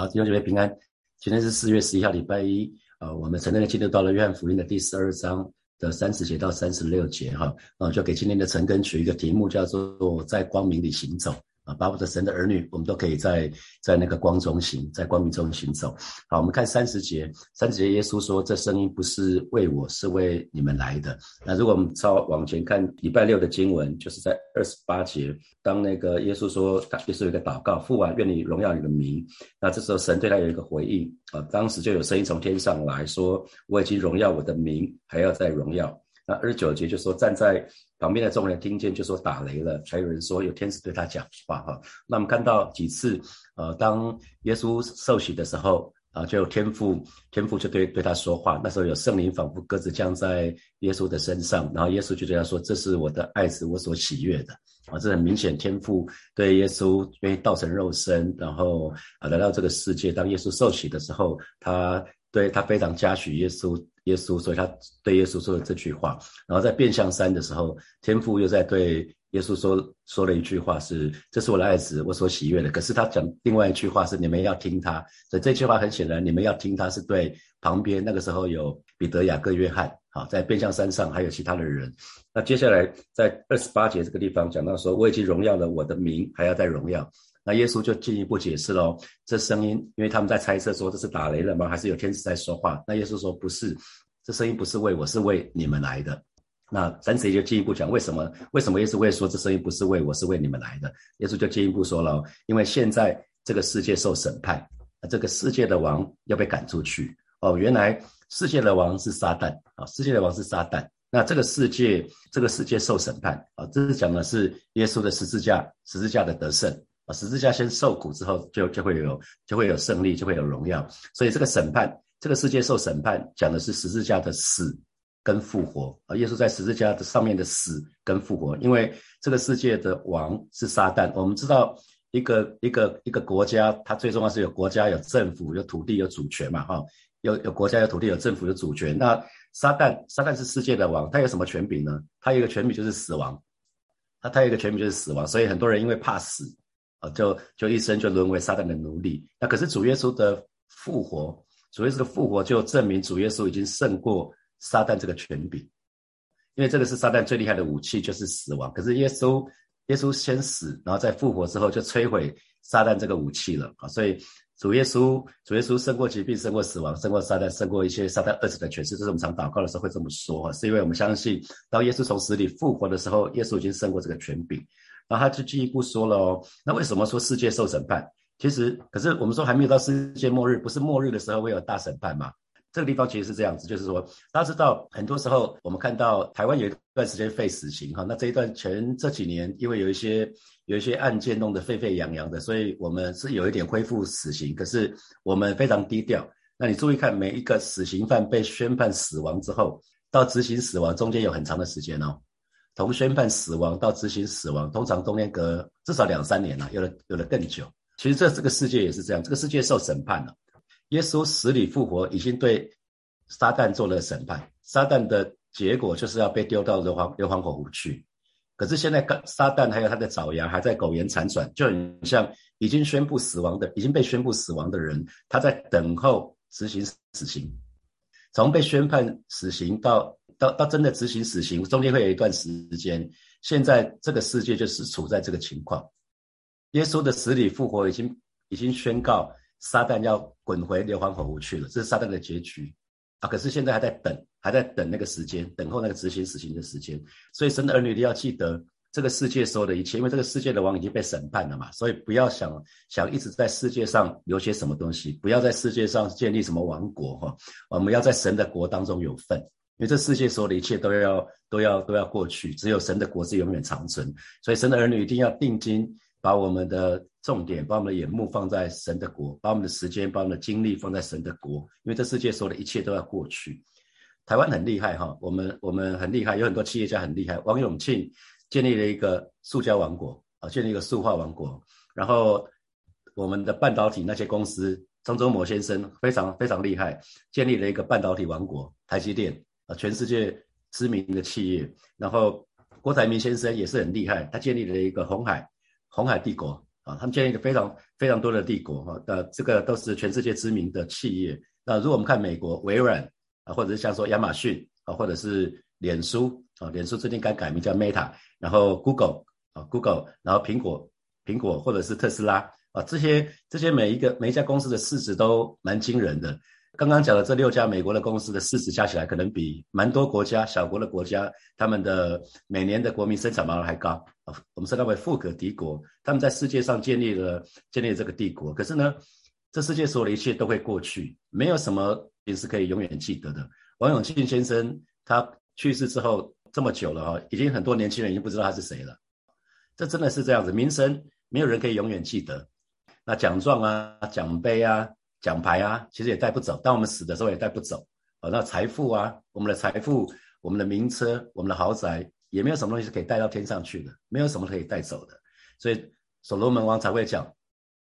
好，弟兄姐妹平安。今天是四月十一号，礼拜一。呃，我们承认的进入到了约翰福音的第十二章的三十节到三十六节，哈，啊，就给今天的陈根取一个题目，叫做在光明里行走。巴不得神的儿女，我们都可以在在那个光中行，在光明中行走。好，我们看三十节，三十节耶稣说：“这声音不是为我，是为你们来的。”那如果我们稍往前看礼拜六的经文，就是在二十八节，当那个耶稣说，耶稣有一个祷告：“父啊，愿你荣耀你的名。”那这时候神对他有一个回应啊，当时就有声音从天上来说：“我已经荣耀我的名，还要再荣耀。”那二十九节就说站在旁边的众人听见就说打雷了，才有人说有天使对他讲话哈。那我们看到几次，呃，当耶稣受洗的时候啊，就有天父天父就对对他说话，那时候有圣灵仿佛鸽子降在耶稣的身上，然后耶稣就对他说：“这是我的爱子，我所喜悦的。”啊，这很明显，天父对耶稣愿意道成肉身，然后啊来到这个世界。当耶稣受洗的时候，他对他非常嘉许耶稣。耶稣，所以他对耶稣说了这句话。然后在变相山的时候，天父又在对耶稣说说了一句话：是这是我的爱子，我所喜悦的。可是他讲另外一句话是你们要听他。所以这句话很显然，你们要听他是对旁边那个时候有彼得、雅各、约翰，好，在变相山上还有其他的人。那接下来在二十八节这个地方讲到说，我已经荣耀了我的名，还要再荣耀。那耶稣就进一步解释喽，这声音，因为他们在猜测说这是打雷了吗？还是有天使在说话？那耶稣说不是。这声音不是为我，是为你们来的。那神子也就进一步讲，为什么？为什么耶稣会说这声音不是为我，是为你们来的？耶稣就进一步说了，因为现在这个世界受审判，那这个世界的王要被赶出去。哦，原来世界的王是撒旦啊，世界的王是撒旦。那这个世界，这个世界受审判啊，这是讲的是耶稣的十字架，十字架的得胜十字架先受苦之后，就就会有就会有胜利，就会有荣耀。所以这个审判。这个世界受审判，讲的是十字架的死跟复活啊。耶稣在十字架的上面的死跟复活，因为这个世界的王是撒旦。我们知道，一个一个一个国家，它最重要是有国家、有政府、有土地、有主权嘛，哈，有有国家、有土地、有政府、有主权。那撒旦，撒旦是世界的王，他有什么权柄呢？他有一个权柄就是死亡，他他有一个权柄就是死亡。所以很多人因为怕死啊，就就一生就沦为撒旦的奴隶。那可是主耶稣的复活。主耶稣的复活就证明主耶稣已经胜过撒旦这个权柄，因为这个是撒旦最厉害的武器，就是死亡。可是耶稣，耶稣先死，然后在复活之后就摧毁撒旦这个武器了啊！所以主耶稣，主耶稣胜过疾病，胜过死亡，胜过撒旦，胜过一些撒旦恶者的权势。这是我们常祷告的时候会这么说哈，是因为我们相信，当耶稣从死里复活的时候，耶稣已经胜过这个权柄。然后他就进一步说了哦，那为什么说世界受审判？其实，可是我们说还没有到世界末日，不是末日的时候会有大审判吗？这个地方其实是这样子，就是说，大家知道，很多时候我们看到台湾有一段时间废死刑，哈，那这一段前这几年，因为有一些有一些案件弄得沸沸扬扬的，所以我们是有一点恢复死刑，可是我们非常低调。那你注意看，每一个死刑犯被宣判死亡之后，到执行死亡中间有很长的时间哦，从宣判死亡到执行死亡，通常中间隔至少两三年了，有的有的更久。其实这这个世界也是这样，这个世界受审判了。耶稣死里复活，已经对撒旦做了审判。撒旦的结果就是要被丢到硫磺硫磺火湖去。可是现在，撒旦还有他的爪牙还在苟延残喘，就很像已经宣布死亡的、已经被宣布死亡的人，他在等候执行死刑。从被宣判死刑到到到真的执行死刑，中间会有一段时间。现在这个世界就是处在这个情况。耶稣的死里复活已经已经宣告撒旦要滚回硫磺火湖去了，这是撒旦的结局啊！可是现在还在等，还在等那个时间，等候那个执行死刑的时间。所以神的儿女一定要记得这个世界所有的一切，因为这个世界的王已经被审判了嘛。所以不要想想一直在世界上留些什么东西，不要在世界上建立什么王国哈。我们要在神的国当中有份，因为这世界所有的一切都要都要都要过去，只有神的国是永远长存。所以神的儿女一定要定睛。把我们的重点，把我们的眼目放在神的国，把我们的时间，把我们的精力放在神的国，因为这世界所有的一切都要过去。台湾很厉害哈，我们我们很厉害，有很多企业家很厉害。王永庆建立了一个塑胶王国啊，建立一个塑化王国。然后我们的半导体那些公司，张忠谋先生非常非常厉害，建立了一个半导体王国，台积电全世界知名的企业。然后郭台铭先生也是很厉害，他建立了一个红海。红海帝国啊，他们建立了非常非常多的帝国哈，那这个都是全世界知名的企业。那如果我们看美国微软啊，或者是像说亚马逊啊，或者是脸书啊，脸书最近刚改名叫 Meta，然后 Google 啊 Google，然后苹果苹果或者是特斯拉啊，这些这些每一个每一家公司的市值都蛮惊人的。刚刚讲的这六家美国的公司的市值加起来，可能比蛮多国家小国的国家他们的每年的国民生产毛额还高。我们称它为富可敌国，他们在世界上建立了建立了这个帝国。可是呢，这世界所有的一切都会过去，没有什么是可以永远记得的。王永庆先生他去世之后这么久了哈，已经很多年轻人已经不知道他是谁了。这真的是这样子，名声没有人可以永远记得。那奖状啊，奖杯啊。奖牌啊，其实也带不走。当我们死的时候也带不走。啊，那财富啊，我们的财富、我们的名车、我们的豪宅，也没有什么东西是可以带到天上去的，没有什么可以带走的。所以所罗门王才会讲：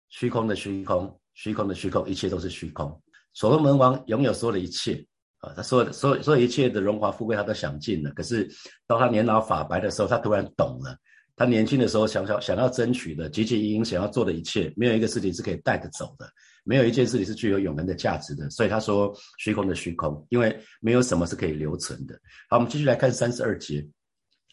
虚空的虚空，虚空的虚空，一切都是虚空。所罗门王拥有所有的一切啊，他所有的所有所有一切的荣华富贵，他都享尽了。可是到他年老发白的时候，他突然懂了。他年轻的时候想想想要争取的、汲汲营营想要做的一切，没有一个事情是可以带得走的。没有一件事情是具有永恒的价值的，所以他说虚空的虚空，因为没有什么是可以留存的。好，我们继续来看三十二节，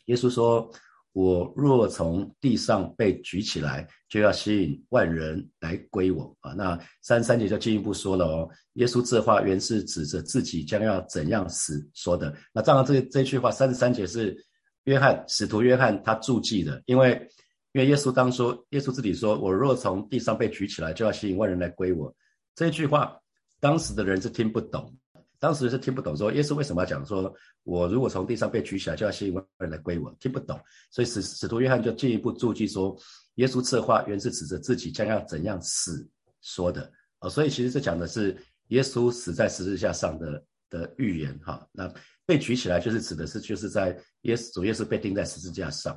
耶稣说：“我若从地上被举起来，就要吸引万人来归我。”啊，那三十三节就进一步说了哦，耶稣这话原是指着自己将要怎样死说的。那当然，这这句话三十三节是约翰使徒约翰他注记的，因为。因为耶稣当说，耶稣自己说：“我若从地上被举起来，就要吸引万人来归我。”这句话，当时的人是听不懂，当时是听不懂。说耶稣为什么要讲说：“我如果从地上被举起来，就要吸引万人来归我？”听不懂，所以使使徒约翰就进一步注记说：“耶稣这话原是指着自己将要怎样死说的。”哦，所以其实这讲的是耶稣死在十字架上的的预言。哈，那被举起来就是指的是就是在耶稣主耶稣被钉在十字架上。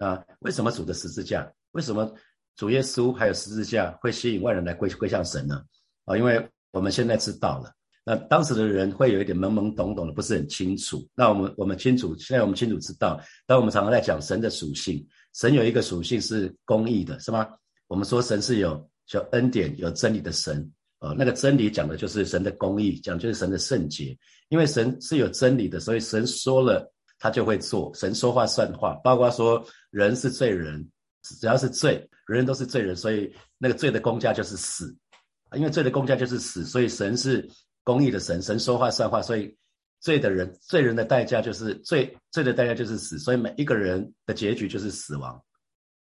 啊，为什么主的十字架？为什么主耶稣还有十字架会吸引万人来归归向神呢？啊，因为我们现在知道了，那当时的人会有一点懵懵懂懂的，不是很清楚。那我们我们清楚，现在我们清楚知道。当我们常常在讲神的属性，神有一个属性是公义的，是吗？我们说神是有叫恩典、有真理的神。呃，那个真理讲的就是神的公义，讲就是神的圣洁。因为神是有真理的，所以神说了。他就会做，神说话算话，包括说人是罪人，只要是罪，人人都是罪人，所以那个罪的公价就是死，因为罪的公价就是死，所以神是公义的神，神说话算话，所以罪的人，罪人的代价就是罪，罪的代价就是死，所以每一个人的结局就是死亡。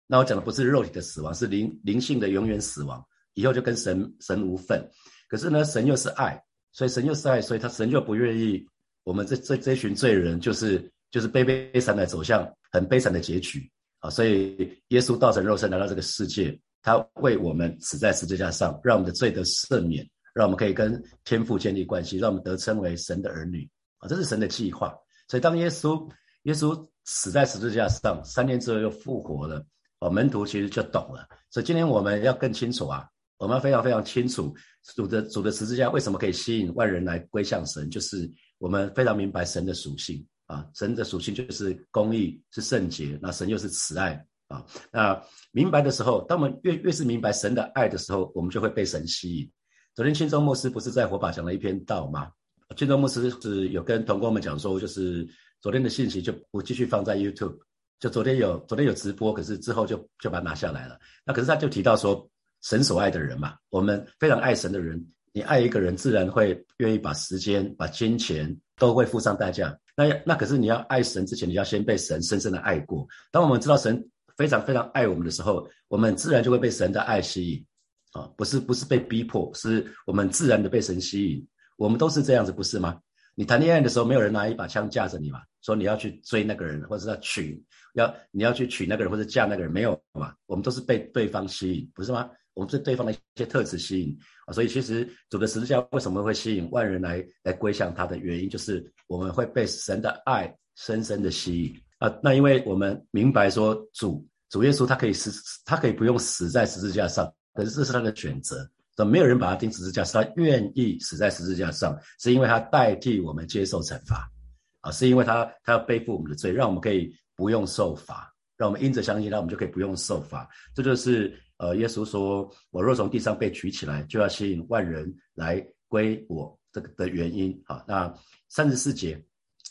那我讲的不是肉体的死亡，是灵灵性的永远死亡，以后就跟神神无份。可是呢，神又是爱，所以神又是爱，所以他神就不愿意我们这这这群罪人就是。就是悲悲惨的走向很悲惨的结局啊！所以耶稣道成肉身来到这个世界，他为我们死在十字架上，让我们的罪得赦免，让我们可以跟天父建立关系，让我们得称为神的儿女啊！这是神的计划。所以当耶稣耶稣死在十字架上，三天之后又复活了，哦，门徒其实就懂了。所以今天我们要更清楚啊，我们要非常非常清楚主的主的十字架为什么可以吸引万人来归向神，就是我们非常明白神的属性。啊，神的属性就是公义，是圣洁。那神又是慈爱啊。那明白的时候，当我们越越是明白神的爱的时候，我们就会被神吸引。昨天青州牧师不是在火把讲了一篇道吗？青州牧师是有跟同工们讲说，就是昨天的信息就不继续放在 YouTube。就昨天有昨天有直播，可是之后就就把它拿下来了。那可是他就提到说，神所爱的人嘛，我们非常爱神的人，你爱一个人，自然会愿意把时间、把金钱都会付上代价。那那可是你要爱神之前，你要先被神深深的爱过。当我们知道神非常非常爱我们的时候，我们自然就会被神的爱吸引，啊，不是不是被逼迫，是我们自然的被神吸引。我们都是这样子，不是吗？你谈恋爱的时候，没有人拿一把枪架着你嘛，说你要去追那个人，或者是要娶，要你要去娶那个人或者嫁那个人，没有嘛？我们都是被对方吸引，不是吗？我们是对方的一些特质吸引啊，所以其实主的十字架为什么会吸引万人来来归向他的原因，就是我们会被神的爱深深的吸引啊。那因为我们明白说主主耶稣他可以死，他可以不用死在十字架上，可是这是他的选择，怎没有人把他钉十字架？是他愿意死在十字架上，是因为他代替我们接受惩罚啊，是因为他他要背负我们的罪，让我们可以不用受罚，让我们因着相信那，我们就可以不用受罚。这就是。呃，耶稣说：“我若从地上被举起来，就要吸引万人来归我。”这个的原因。好，那三十四节，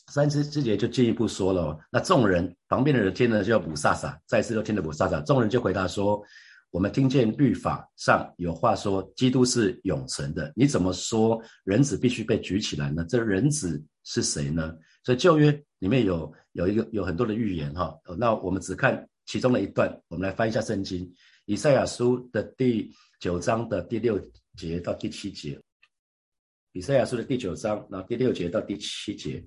三十四节就进一步说了。那众人旁边的人听了就要补撒撒，再次都听了补撒撒。众人就回答说：“我们听见律法上有话说，基督是永存的。你怎么说人子必须被举起来呢？这人子是谁呢？”所以旧约里面有有一个有很多的预言哈。那我们只看其中的一段，我们来翻一下圣经。以赛亚书的第九章的第六节到第七节，以赛亚书的第九章，然后第六节到第七节。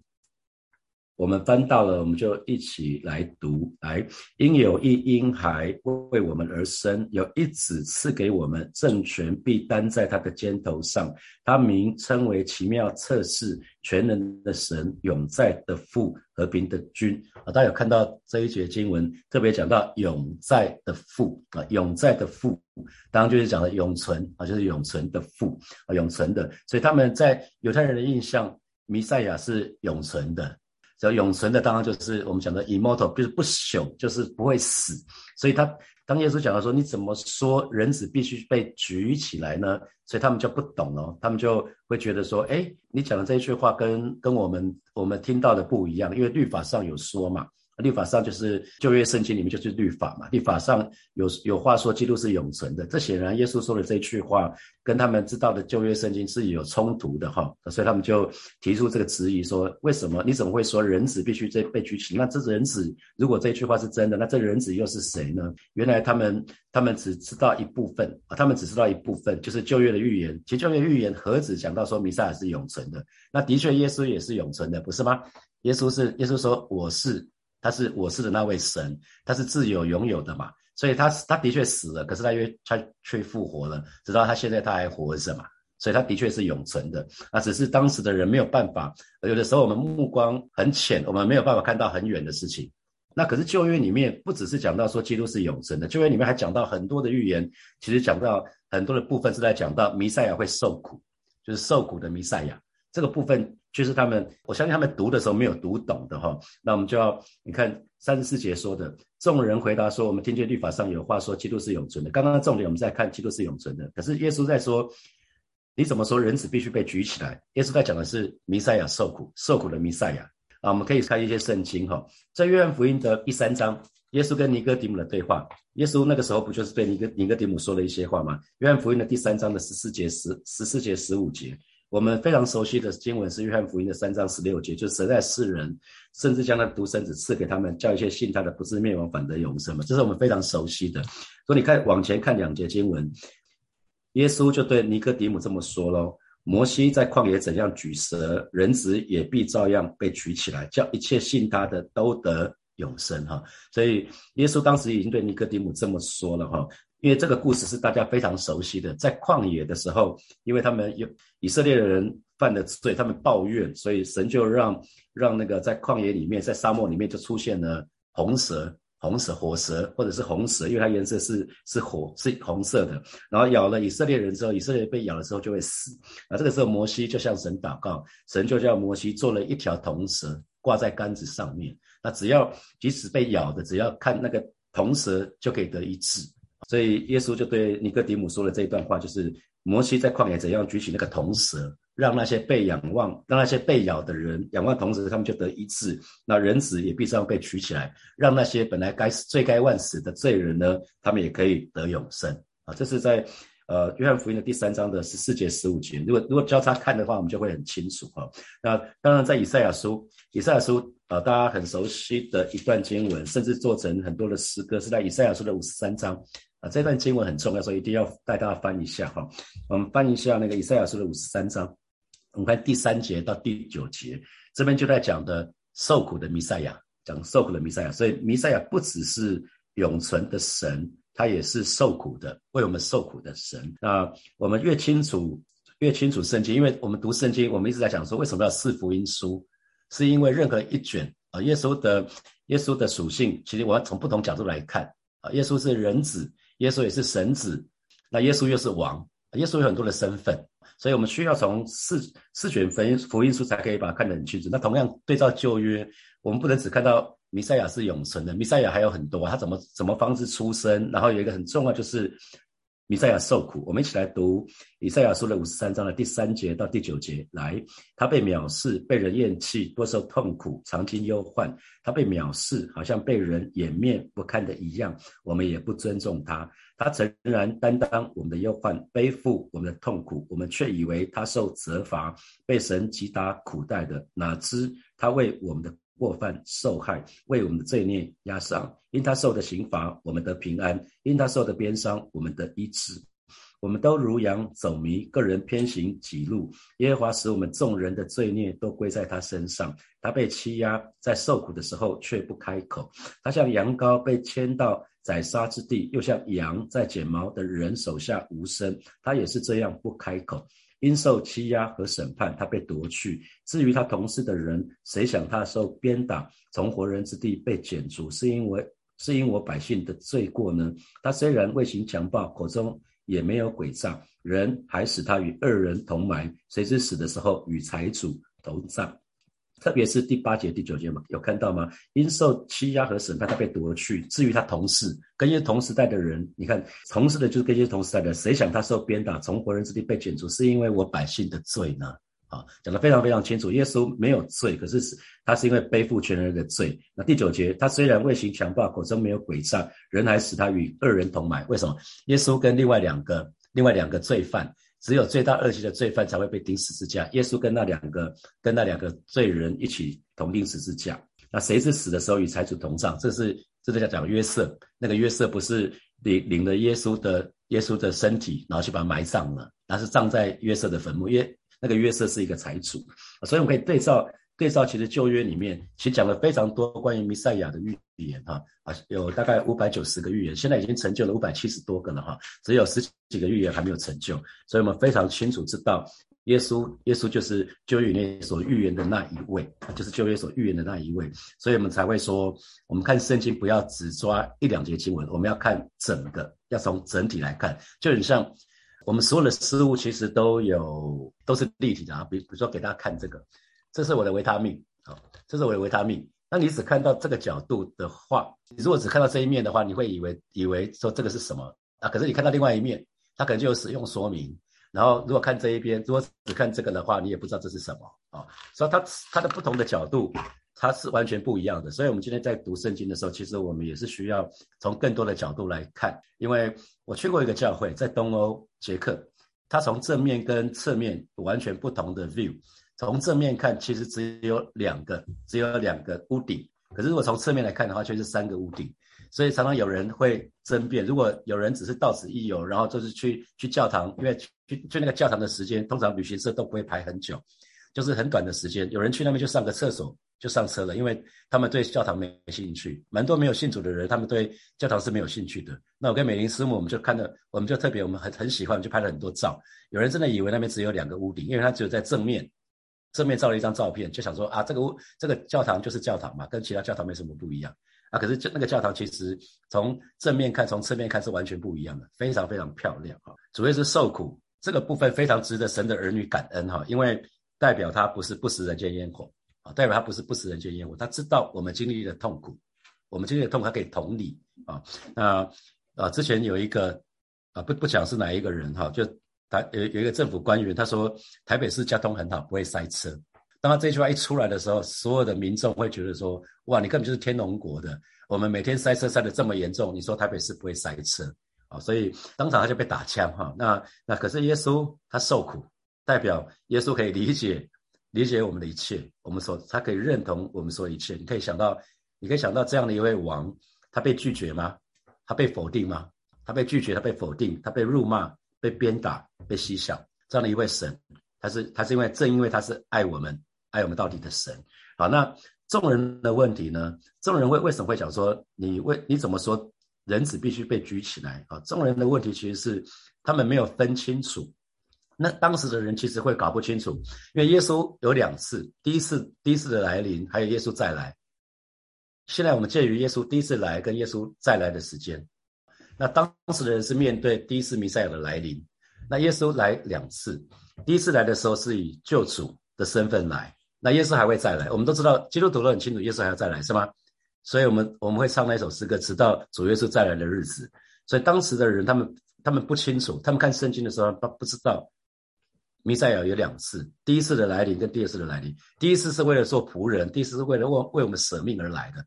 我们翻到了，我们就一起来读。来，因有一婴孩为我们而生，有一子赐给我们，政权必担在他的肩头上。他名称为奇妙测试、全能的神、永在的父、和平的君。啊，大家有看到这一节经文，特别讲到永在的父啊，永在的父，当然就是讲的永存啊，就是永存的父啊，永存的。所以他们在犹太人的印象，弥赛亚是永存的。只永存的，当然就是我们讲的 immortal，就是不朽，就是不会死。所以他当耶稣讲到说，你怎么说人子必须被举起来呢？所以他们就不懂哦，他们就会觉得说，哎，你讲的这一句话跟跟我们我们听到的不一样，因为律法上有说嘛。律法上就是旧约圣经里面就是律法嘛，律法上有有话说基督是永存的，这显然耶稣说的这句话跟他们知道的旧约圣经是有冲突的哈，所以他们就提出这个质疑说，为什么你怎么会说人子必须被被举起？那这人子如果这句话是真的，那这人子又是谁呢？原来他们他们只知道一部分啊，他们只知道一部分，就是旧约的预言。其实旧约预言何止讲到说弥赛亚是永存的？那的确耶稣也是永存的，不是吗？耶稣是耶稣说我是。他是我是的那位神，他是自有拥有的嘛，所以他他的确死了，可是他又他却复活了，直到他现在他还活着嘛，所以他的确是永存的。那只是当时的人没有办法，有的时候我们目光很浅，我们没有办法看到很远的事情。那可是旧约里面不只是讲到说基督是永存的，旧约里面还讲到很多的预言，其实讲到很多的部分是在讲到弥赛亚会受苦，就是受苦的弥赛亚这个部分。就是他们，我相信他们读的时候没有读懂的哈。那我们就要你看三十四节说的，众人回答说：“我们听见律法上有话说，基督是永存的。”刚刚的重点我们在看基督是永存的，可是耶稣在说：“你怎么说人子必须被举起来？”耶稣在讲的是弥赛亚受苦，受苦的弥赛亚啊。我们可以看一些圣经哈，在约翰福音的第三章，耶稣跟尼哥底母的对话。耶稣那个时候不就是对尼哥尼哥底母说了一些话吗？约翰福音的第三章的十四节十十四节十五节。我们非常熟悉的经文是约翰福音的三章十六节，就是神在世人，甚至将他独生子赐给他们，叫一切信他的不是灭亡，反得永生嘛。这是我们非常熟悉的。所以你看往前看两节经文，耶稣就对尼哥底母这么说喽：摩西在旷野怎样举蛇，人子也必照样被举起来，叫一切信他的都得永生。哈，所以耶稣当时已经对尼哥底母这么说了。哈。因为这个故事是大家非常熟悉的，在旷野的时候，因为他们有以色列的人犯了罪，他们抱怨，所以神就让让那个在旷野里面，在沙漠里面就出现了红蛇、红蛇、火蛇，或者是红蛇，因为它颜色是是火，是红色的。然后咬了以色列人之后，以色列被咬了之后就会死。啊，这个时候摩西就向神祷告，神就叫摩西做了一条铜蛇挂在杆子上面。那只要即使被咬的，只要看那个铜蛇就可以得医治。所以耶稣就对尼哥底母说了这一段话，就是摩西在旷野怎样举起那个铜蛇，让那些被仰望、让那些被咬的人仰望铜蛇，他们就得医治。那人子也必须要被举起来，让那些本来该死罪该万死的罪人呢，他们也可以得永生。啊，这是在呃约翰福音的第三章的十四节、十五节。如果如果交叉看的话，我们就会很清楚哈。那当然在以赛亚书，以赛亚书呃，大家很熟悉的一段经文，甚至做成很多的诗歌，是在以赛亚书的五十三章。啊，这段经文很重要，所以一定要带大家翻一下哈。我们翻一下那个以赛亚书的五十三章，我们看第三节到第九节，这边就在讲的受苦的弥赛亚，讲受苦的弥赛亚。所以弥赛亚不只是永存的神，他也是受苦的，为我们受苦的神。那我们越清楚越清楚圣经，因为我们读圣经，我们一直在讲说为什么要四福音书，是因为任何一卷啊，耶稣的耶稣的属性，其实我要从不同角度来看啊，耶稣是人子。耶稣也是神子，那耶稣又是王，耶稣有很多的身份，所以我们需要从四四卷福音福音书才可以把它看得很清楚。那同样对照旧约，我们不能只看到弥赛亚是永存的，弥赛亚还有很多，他怎么怎么方式出生？然后有一个很重要就是。弥赛亚受苦，我们一起来读以赛亚书的五十三章的第三节到第九节。来，他被藐视，被人厌弃，多受痛苦，常经忧患。他被藐视，好像被人掩面不看的一样。我们也不尊重他。他诚然担当我们的忧患，背负我们的痛苦，我们却以为他受责罚，被神击打苦待的。哪知他为我们的。过犯受害，为我们的罪孽压伤，因他受的刑罚，我们得平安；因他受的鞭伤，我们得医治。我们都如羊走迷，个人偏行己路。耶和华使我们众人的罪孽都归在他身上。他被欺压，在受苦的时候却不开口。他像羊羔被牵到宰杀之地，又像羊在剪毛的人手下无声。他也是这样不开口。因受欺压和审判，他被夺去。至于他同事的人，谁想他受鞭打，从活人之地被剪除，是因为是因我百姓的罪过呢？他虽然未行强暴，口中也没有诡诈，人还使他与二人同埋，谁知死的时候与财主同葬。特别是第八节、第九节嘛，有看到吗？因受欺压和审判，他被夺去。至于他同事，跟一些同时代的人，你看，同事的就是跟一些同时代的，谁想他受鞭打，从活人之地被剪除，是因为我百姓的罪呢？啊，讲得非常非常清楚。耶稣没有罪，可是他是因为背负全人的罪。那第九节，他虽然未行强暴，口中没有诡诈，人还使他与二人同埋。为什么？耶稣跟另外两个、另外两个罪犯。只有罪大恶极的罪犯才会被钉十字架。耶稣跟那两个跟那两个罪人一起同钉十字架。那谁是死的时候与财主同葬？这是这是在讲约瑟。那个约瑟不是领领了耶稣的耶稣的身体，然后去把他埋葬了，而是葬在约瑟的坟墓。约那个约瑟是一个财主，所以我们可以对照。对照其实旧约里面，其实讲了非常多关于弥赛亚的预言哈啊，有大概五百九十个预言，现在已经成就了五百七十多个了哈，只有十几个预言还没有成就，所以我们非常清楚知道，耶稣耶稣就是旧约里面所预言的那一位，就是旧约所预言的那一位，所以我们才会说，我们看圣经不要只抓一两节经文，我们要看整个，要从整体来看，就很像我们所有的事物其实都有都是立体的啊，比比如说给大家看这个。这是我的维他命，好，这是我的维他命。那你只看到这个角度的话，你如果只看到这一面的话，你会以为以为说这个是什么啊？可是你看到另外一面，它可能就有使用说明。然后如果看这一边，如果只看这个的话，你也不知道这是什么啊。所以它它的不同的角度，它是完全不一样的。所以我们今天在读圣经的时候，其实我们也是需要从更多的角度来看。因为我去过一个教会，在东欧捷克，它从正面跟侧面完全不同的 view。从正面看，其实只有两个，只有两个屋顶。可是如果从侧面来看的话，却是三个屋顶。所以常常有人会争辩：如果有人只是到此一游，然后就是去去教堂，因为去去那个教堂的时间，通常旅行社都不会排很久，就是很短的时间。有人去那边就上个厕所就上车了，因为他们对教堂没兴趣。蛮多没有信主的人，他们对教堂是没有兴趣的。那我跟美玲师母，我们就看到，我们就特别，我们很很喜欢，就拍了很多照。有人真的以为那边只有两个屋顶，因为他只有在正面。正面照了一张照片，就想说啊，这个屋这个教堂就是教堂嘛，跟其他教堂没什么不一样啊。可是这那个教堂其实从正面看，从侧面看是完全不一样的，非常非常漂亮啊。主要是受苦这个部分非常值得神的儿女感恩哈，因为代表他不是不食人间烟火啊，代表他不是不食人间烟火，他知道我们经历的痛苦，我们经历的痛苦他可以同理啊。那啊，之前有一个啊，不不讲是哪一个人哈，就。他有有一个政府官员，他说台北市交通很好，不会塞车。当他这句话一出来的时候，所有的民众会觉得说：哇，你根本就是天龙国的，我们每天塞车塞得这么严重，你说台北市不会塞车啊？所以当场他就被打枪哈。那那可是耶稣他受苦，代表耶稣可以理解理解我们的一切，我们所他可以认同我们说一切。你可以想到，你可以想到这样的一位王，他被拒绝吗？他被否定吗？他被拒绝，他被否定，他被辱骂。被鞭打、被嬉笑，这样的一位神，他是他是因为正因为他是爱我们、爱我们到底的神。好，那众人的问题呢？众人为为什么会讲说你为你怎么说人子必须被举起来？啊，众人的问题其实是他们没有分清楚。那当时的人其实会搞不清楚，因为耶稣有两次，第一次第一次的来临，还有耶稣再来。现在我们介于耶稣第一次来跟耶稣再来的时间。那当时的人是面对第一次弥赛亚的来临，那耶稣来两次，第一次来的时候是以救主的身份来，那耶稣还会再来。我们都知道，基督徒都很清楚，耶稣还要再来，是吗？所以我们我们会唱那首诗歌，直到主耶稣再来的日子。所以当时的人，他们他们不清楚，他们看圣经的时候，不不知道弥赛亚有两次，第一次的来临跟第二次的来临。第一次是为了做仆人，第一次是为了为为我们舍命而来的。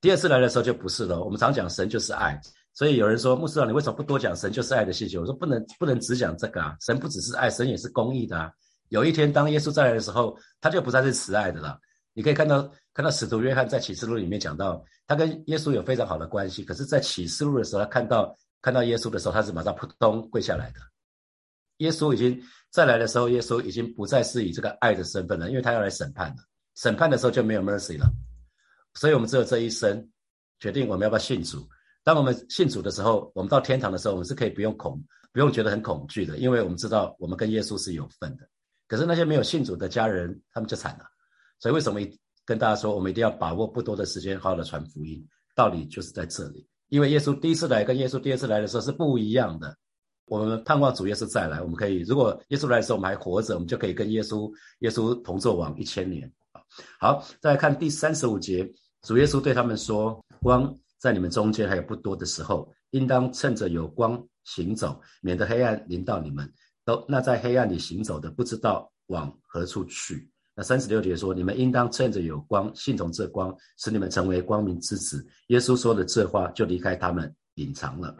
第二次来的时候就不是了。我们常讲神就是爱，所以有人说牧师长，你为什么不多讲神就是爱的信息？我说不能不能只讲这个啊，神不只是爱，神也是公义的啊。有一天当耶稣再来的时候，他就不再是慈爱的了。你可以看到看到使徒约翰在启示录里面讲到，他跟耶稣有非常好的关系。可是，在启示录的时候，他看到看到耶稣的时候，他是马上扑通跪下来的。耶稣已经再来的时候，耶稣已经不再是以这个爱的身份了，因为他要来审判了。审判的时候就没有 mercy 了。所以，我们只有这一生，决定我们要不要信主。当我们信主的时候，我们到天堂的时候，我们是可以不用恐，不用觉得很恐惧的，因为我们知道我们跟耶稣是有份的。可是那些没有信主的家人，他们就惨了。所以，为什么跟大家说，我们一定要把握不多的时间，好好的传福音？道理就是在这里。因为耶稣第一次来跟耶稣第二次来的时候是不一样的。我们盼望主耶稣再来，我们可以，如果耶稣来的时候我们还活着，我们就可以跟耶稣耶稣同作王一千年。好，再来看第三十五节。主耶稣对他们说：“光在你们中间还有不多的时候，应当趁着有光行走，免得黑暗临到你们。都那在黑暗里行走的，不知道往何处去。”那三十六节说：“你们应当趁着有光，信从这光，使你们成为光明之子。”耶稣说的这话，就离开他们，隐藏了。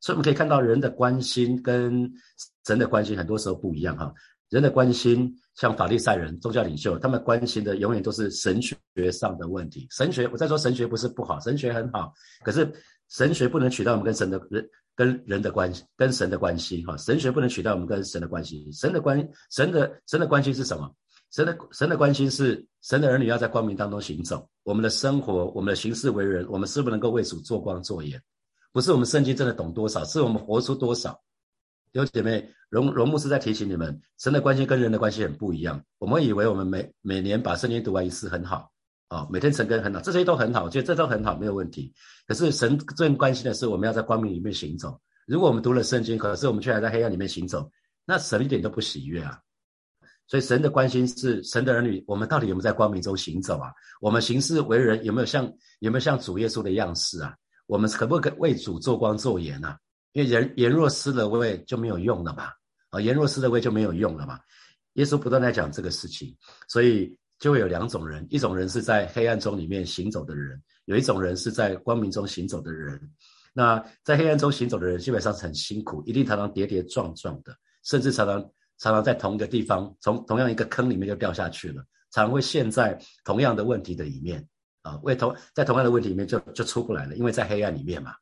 所以我们可以看到，人的关心跟神的关心，很多时候不一样哈。人的关心。像法利赛人、宗教领袖，他们关心的永远都是神学上的问题。神学，我在说神学不是不好，神学很好。可是神学不能取代我们跟神的人、跟人的关系、跟神的关系。哈，神学不能取代我们跟神的关系。神的关、神的神的关系是什么？神的神的关系是神的儿女要在光明当中行走。我们的生活、我们的行事为人，我们是不是能够为主做光做盐？不是我们圣经真的懂多少，是我们活出多少。有姐妹，荣荣牧师在提醒你们，神的关系跟人的关系很不一样。我们以为我们每每年把圣经读完一次很好啊，每天成根很好，这些都很好，我觉得这都很好，没有问题。可是神最关心的是，我们要在光明里面行走。如果我们读了圣经，可是我们却还在黑暗里面行走，那神一点都不喜悦啊。所以神的关心是神的儿女，我们到底有没有在光明中行走啊？我们行事为人有没有像有没有像主耶稣的样式啊？我们可不可以为主做光做盐啊？因为言言若失了味就没有用了嘛，啊，言若失了味就没有用了嘛。耶稣不断在讲这个事情，所以就会有两种人，一种人是在黑暗中里面行走的人，有一种人是在光明中行走的人。那在黑暗中行走的人基本上是很辛苦，一定常常跌跌撞撞的，甚至常常常常在同一个地方，从同样一个坑里面就掉下去了，常会陷在同样的问题的里面啊，为同在同样的问题里面就就出不来了，因为在黑暗里面嘛。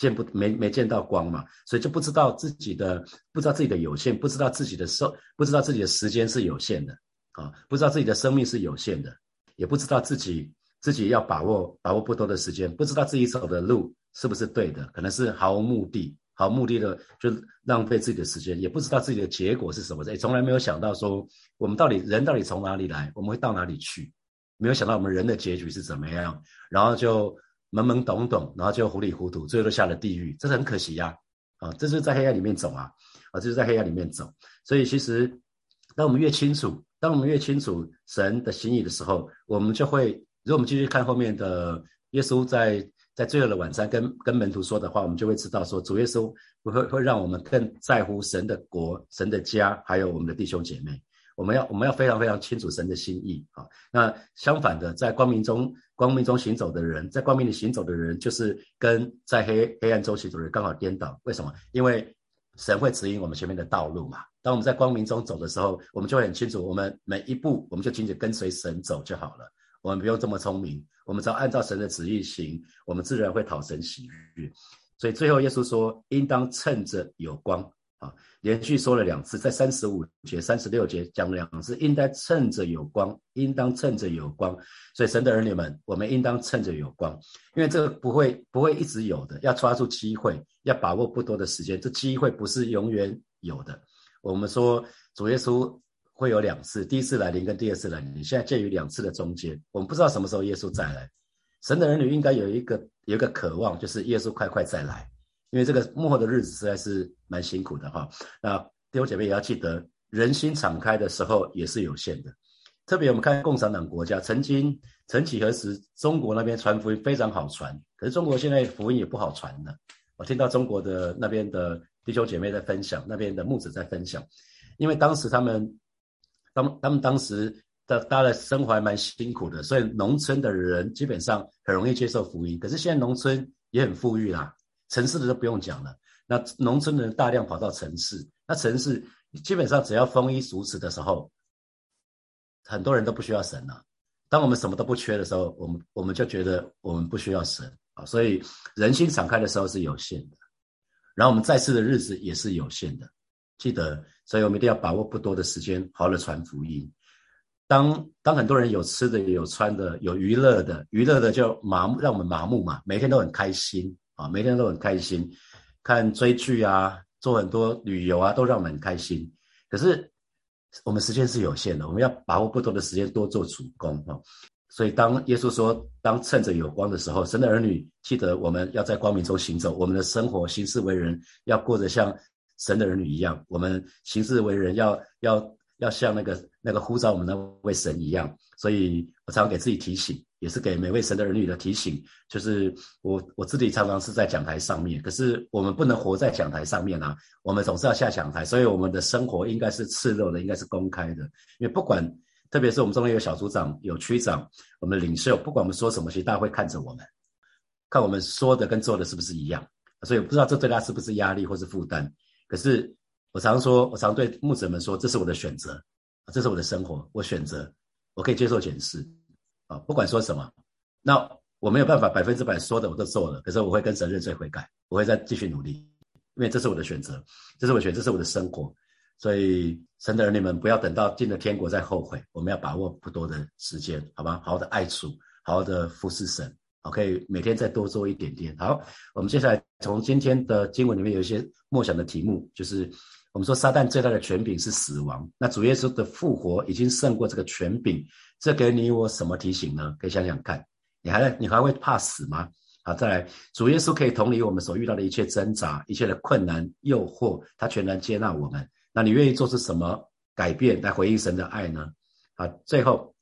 见不没没见到光嘛，所以就不知道自己的不知道自己的有限，不知道自己的寿，不知道自己的时间是有限的啊，不知道自己的生命是有限的，也不知道自己自己要把握把握不多的时间，不知道自己走的路是不是对的，可能是毫无目的，毫无目的的就浪费自己的时间，也不知道自己的结果是什么，也从来没有想到说我们到底人到底从哪里来，我们会到哪里去，没有想到我们人的结局是怎么样，然后就。懵懵懂懂，然后就糊里糊涂，最后都下了地狱，这是很可惜呀！啊，这是在黑暗里面走啊，啊，这是在黑暗里面走。所以其实，当我们越清楚，当我们越清楚神的心意的时候，我们就会，如果我们继续看后面的耶稣在在最后的晚餐跟跟门徒说的话，我们就会知道说，主耶稣会会让我们更在乎神的国、神的家，还有我们的弟兄姐妹。我们要我们要非常非常清楚神的心意啊。那相反的，在光明中光明中行走的人，在光明里行走的人，就是跟在黑黑暗中行走的人刚好颠倒。为什么？因为神会指引我们前面的道路嘛。当我们在光明中走的时候，我们就会很清楚，我们每一步我们就紧紧跟随神走就好了。我们不用这么聪明，我们只要按照神的旨意行，我们自然会讨神喜悦。所以最后耶稣说，应当趁着有光。啊，连续说了两次，在三十五节、三十六节讲两次，应该趁着有光，应当趁着有光。所以神的儿女们，我们应当趁着有光，因为这个不会不会一直有的，要抓住机会，要把握不多的时间。这机会不是永远有的。我们说主耶稣会有两次，第一次来临跟第二次来临，现在介于两次的中间，我们不知道什么时候耶稣再来。神的儿女应该有一个有一个渴望，就是耶稣快快再来。因为这个幕后的日子实在是蛮辛苦的哈，那弟兄姐妹也要记得，人心敞开的时候也是有限的，特别我们看共产党国家，曾经曾几何时，中国那边传福音非常好传，可是中国现在福音也不好传了。我听到中国的那边的弟兄姐妹在分享，那边的牧者在分享，因为当时他们当他们当时的大家的生活还蛮辛苦的，所以农村的人基本上很容易接受福音。可是现在农村也很富裕啦，城市的都不用讲了。那农村的人大量跑到城市，那城市基本上只要丰衣足食的时候，很多人都不需要神了。当我们什么都不缺的时候，我们我们就觉得我们不需要神啊。所以人心敞开的时候是有限的，然后我们在世的日子也是有限的。记得，所以我们一定要把握不多的时间，好好的传福音。当当很多人有吃的、有穿的、有娱乐的，娱乐的就麻木，让我们麻木嘛，每天都很开心啊，每天都很开心。看追剧啊，做很多旅游啊，都让我们很开心。可是我们时间是有限的，我们要把握不多的时间，多做主公啊。所以当耶稣说，当趁着有光的时候，神的儿女记得我们要在光明中行走，我们的生活行事为人要过得像神的儿女一样，我们行事为人要要要像那个那个呼召我们那位神一样。所以我常常给自己提醒。也是给每位神的儿女的提醒，就是我我自己常常是在讲台上面，可是我们不能活在讲台上面啊，我们总是要下讲台，所以我们的生活应该是赤裸的，应该是公开的，因为不管，特别是我们中间有小组长、有区长，我们领袖，不管我们说什么，其实大家会看着我们，看我们说的跟做的是不是一样，所以我不知道这对他是不是压力或是负担。可是我常说，我常对牧者们说，这是我的选择，这是我的生活，我选择，我可以接受检视。啊，不管说什么，那我没有办法百分之百说的我都做了，可是我会跟神认罪悔改，我会再继续努力，因为这是我的选择，这是我选，这是我的生活，所以神的儿女们不要等到进了天国再后悔，我们要把握不多的时间，好吧？好好的爱主，好好的服侍神，OK，每天再多做一点点。好，我们接下来从今天的经文里面有一些默想的题目，就是我们说撒旦最大的权柄是死亡，那主耶稣的复活已经胜过这个权柄。这给你我什么提醒呢？可以想想看，你还你还会怕死吗？好，再来，主耶稣可以同理我们所遇到的一切挣扎、一切的困难、诱惑，他全然接纳我们。那你愿意做出什么改变来回应神的爱呢？好，最后，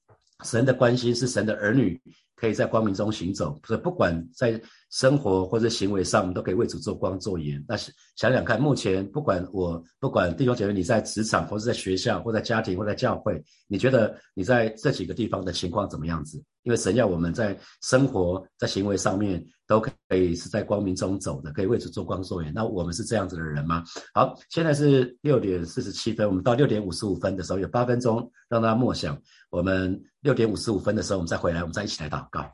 神的关心是神的儿女。可以在光明中行走，所以不管在生活或者行为上，我们都可以为主做光做盐。那想想看，目前不管我不管弟兄姐妹，你在职场或者在学校或在家庭或在教会，你觉得你在这几个地方的情况怎么样子？因为神要我们在生活在行为上面都可以是在光明中走的，可以为主做光做盐。那我们是这样子的人吗？好，现在是六点四十七分，我们到六点五十五分的时候有八分钟让大家默想。我们六点五十五分的时候，我们再回来，我们再一起来祷告。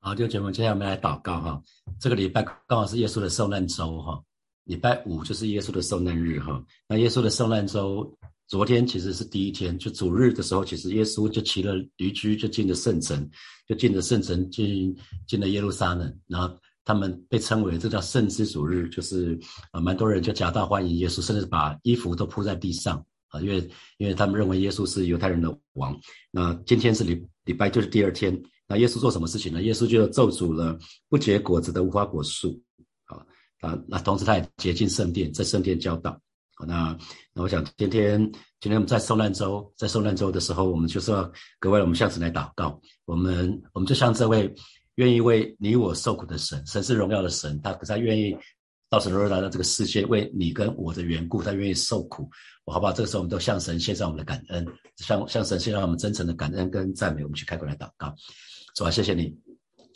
好，弟兄姐妹，接下来我们来祷告哈。这个礼拜刚好是耶稣的受难周哈，礼拜五就是耶稣的受难日哈。那耶稣的受难周，昨天其实是第一天，就主日的时候，其实耶稣就骑了驴驹，就进了圣城，就进了圣城，进进了耶路撒冷。然后他们被称为这叫圣之主日，就是啊，蛮多人就夹道欢迎耶稣，甚至把衣服都铺在地上。啊，因为因为他们认为耶稣是犹太人的王。那今天是礼礼拜，就是第二天。那耶稣做什么事情呢？耶稣就咒诅了不结果子的无花果树。啊啊，那同时他也洁净圣殿，在圣殿教导。好那那我想今天今天我们在受难周，在受难周的时候，我们就是要各位我们向神来祷告。我们我们就像这位愿意为你我受苦的神，神是荣耀的神，他他愿意。到时候来到这个世界，为你跟我的缘故，他愿意受苦，我好不好？这个时候，我们都向神献上我们的感恩，向向神献上我们真诚的感恩跟赞美。我们去开口来祷告，主啊，谢谢你，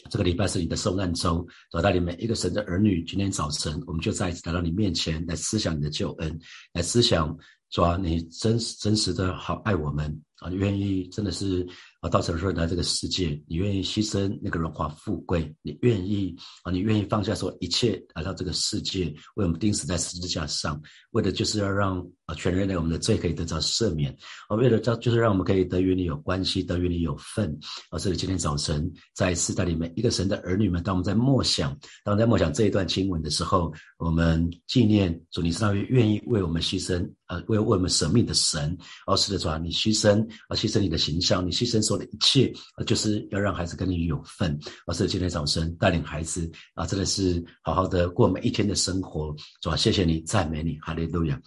这个礼拜是你的受难周，主带领每一个神的儿女，今天早晨我们就再一次来到你面前来思想你的救恩，来思想主啊，你真真实的好爱我们啊，愿意真的是。啊，到时候来这个世界，你愿意牺牲那个荣华富贵，你愿意啊，你愿意放下说一切来到这个世界，为我们钉死在十字架上，为的就是要让啊全人类我们的罪可以得到赦免，啊，为了这就是让我们可以得与你有关系，得与你有份。啊，所以今天早晨再一次带领每一个神的儿女们，当我们在默想，当我们在默想这一段经文的时候，我们纪念主，你是那位愿意为我们牺牲，呃，为为我们舍命的神。哦，是的，主啊，你牺牲啊，牺牲你的形象，你牺牲。做的一切，就是要让孩子跟你有份。而是今天早晨带领孩子啊，真的是好好的过每一天的生活，主啊，谢谢你，赞美你，哈利路亚。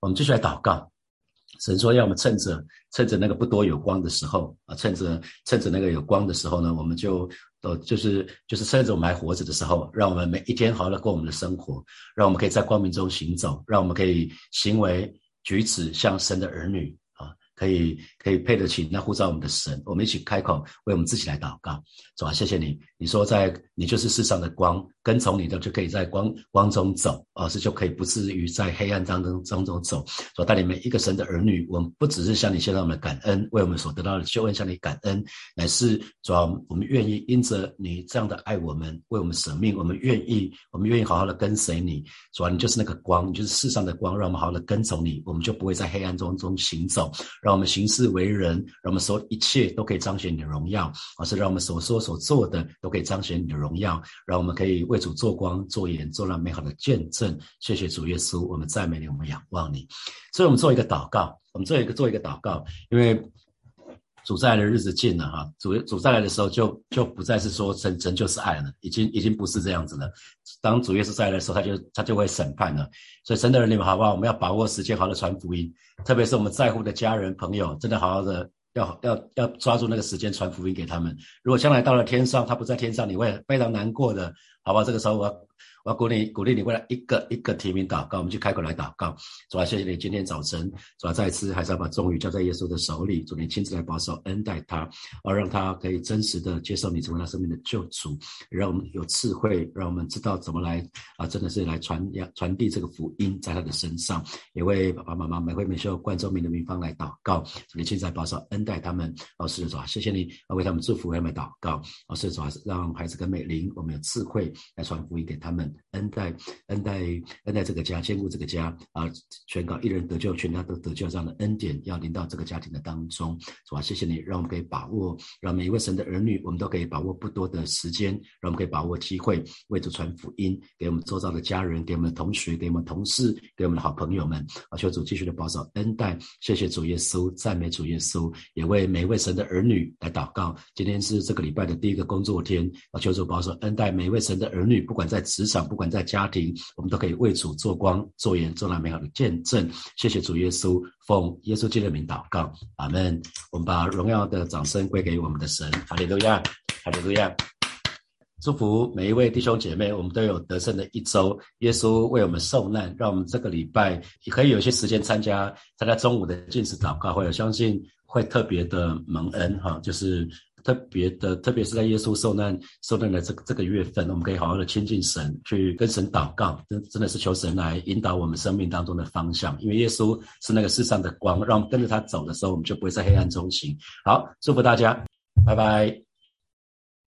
我们继续来祷告，神说要我们趁着趁着那个不多有光的时候啊，趁着趁着那个有光的时候呢，我们就呃就是就是趁着我们还活着的时候，让我们每一天好好的过我们的生活，让我们可以在光明中行走，让我们可以行为举止像神的儿女。可以可以配得起那呼召我们的神，我们一起开口为我们自己来祷告，主啊，谢谢你，你说在你就是世上的光，跟从你的就可以在光光中走，而是就可以不至于在黑暗当中当中走。主带领每一个神的儿女，我们不只是向你献上我们的感恩，为我们所得到的救恩向你感恩，乃是主啊，我们愿意因着你这样的爱我们，为我们舍命，我们愿意我们愿意好好的跟随你，主啊，你就是那个光，你就是世上的光，让我们好好的跟从你，我们就不会在黑暗中中行走，让。让我们行事为人，让我们所一切都可以彰显你的荣耀，而是让我们所说所做的都可以彰显你的荣耀，让我们可以为主做光、做盐、做那美好的见证。谢谢主耶稣，我们赞美你，我们仰望你。所以，我们做一个祷告，我们做一个做一个祷告，因为。主再来的日子近了哈，主主再来的时候就就不再是说神神就是爱了，已经已经不是这样子了。当主耶稣再来的时候，他就他就会审判了。所以神的人你们好不好？我们要把握时间，好好的传福音，特别是我们在乎的家人朋友，真的好好的要要要抓住那个时间传福音给他们。如果将来到了天上，他不在天上，你会非常难过的，好吧？这个时候我。我要鼓励鼓励你，为了一个一个提名祷告，我们去开口来祷告。主啊，谢谢你今天早晨，主啊，再一次还是要把终于交在耶稣的手里，主你亲自来保守恩待他，而让他可以真实的接受你成为他生命的救主，让我们有智慧，让我们知道怎么来啊，真的是来传扬传递这个福音在他的身上。也为爸爸妈妈、每回每秀、冠周明的名方来祷告，主你亲自来保守恩待他们。老师主啊，谢谢你啊为他们祝福，为他们祷告。老师主啊，让孩子跟美玲，我们有智慧来传福音给他们。恩待恩待恩待这个家，兼顾这个家啊！宣告一人得救，全家都得救，这样的恩典要临到这个家庭的当中，是吧？谢谢你，让我们可以把握，让每一位神的儿女，我们都可以把握不多的时间，让我们可以把握机会，为主传福音，给我们周遭的家人，给我们的同学，给我们同事，给我们的好朋友们啊！求主继续的保守恩待，谢谢主耶稣，赞美主耶稣，也为每一位神的儿女来祷告。今天是这个礼拜的第一个工作天啊！求主保守恩待每一位神的儿女，不管在职场。不管在家庭，我们都可以为主做光、做盐、做那美好的见证。谢谢主耶稣，奉耶稣基督的名祷告，阿门。我们把荣耀的掌声归给我们的神，哈利路亚，哈利路亚。祝福每一位弟兄姐妹，我们都有得胜的一周。耶稣为我们受难，让我们这个礼拜也可以有些时间参加参加中午的进食祷告会，我相信会特别的蒙恩哈，就是。特别的，特别是在耶稣受难受难的这这个月份，我们可以好好的亲近神，去跟神祷告，真真的是求神来引导我们生命当中的方向。因为耶稣是那个世上的光，让我们跟着他走的时候，我们就不会在黑暗中行。好，祝福大家，拜拜。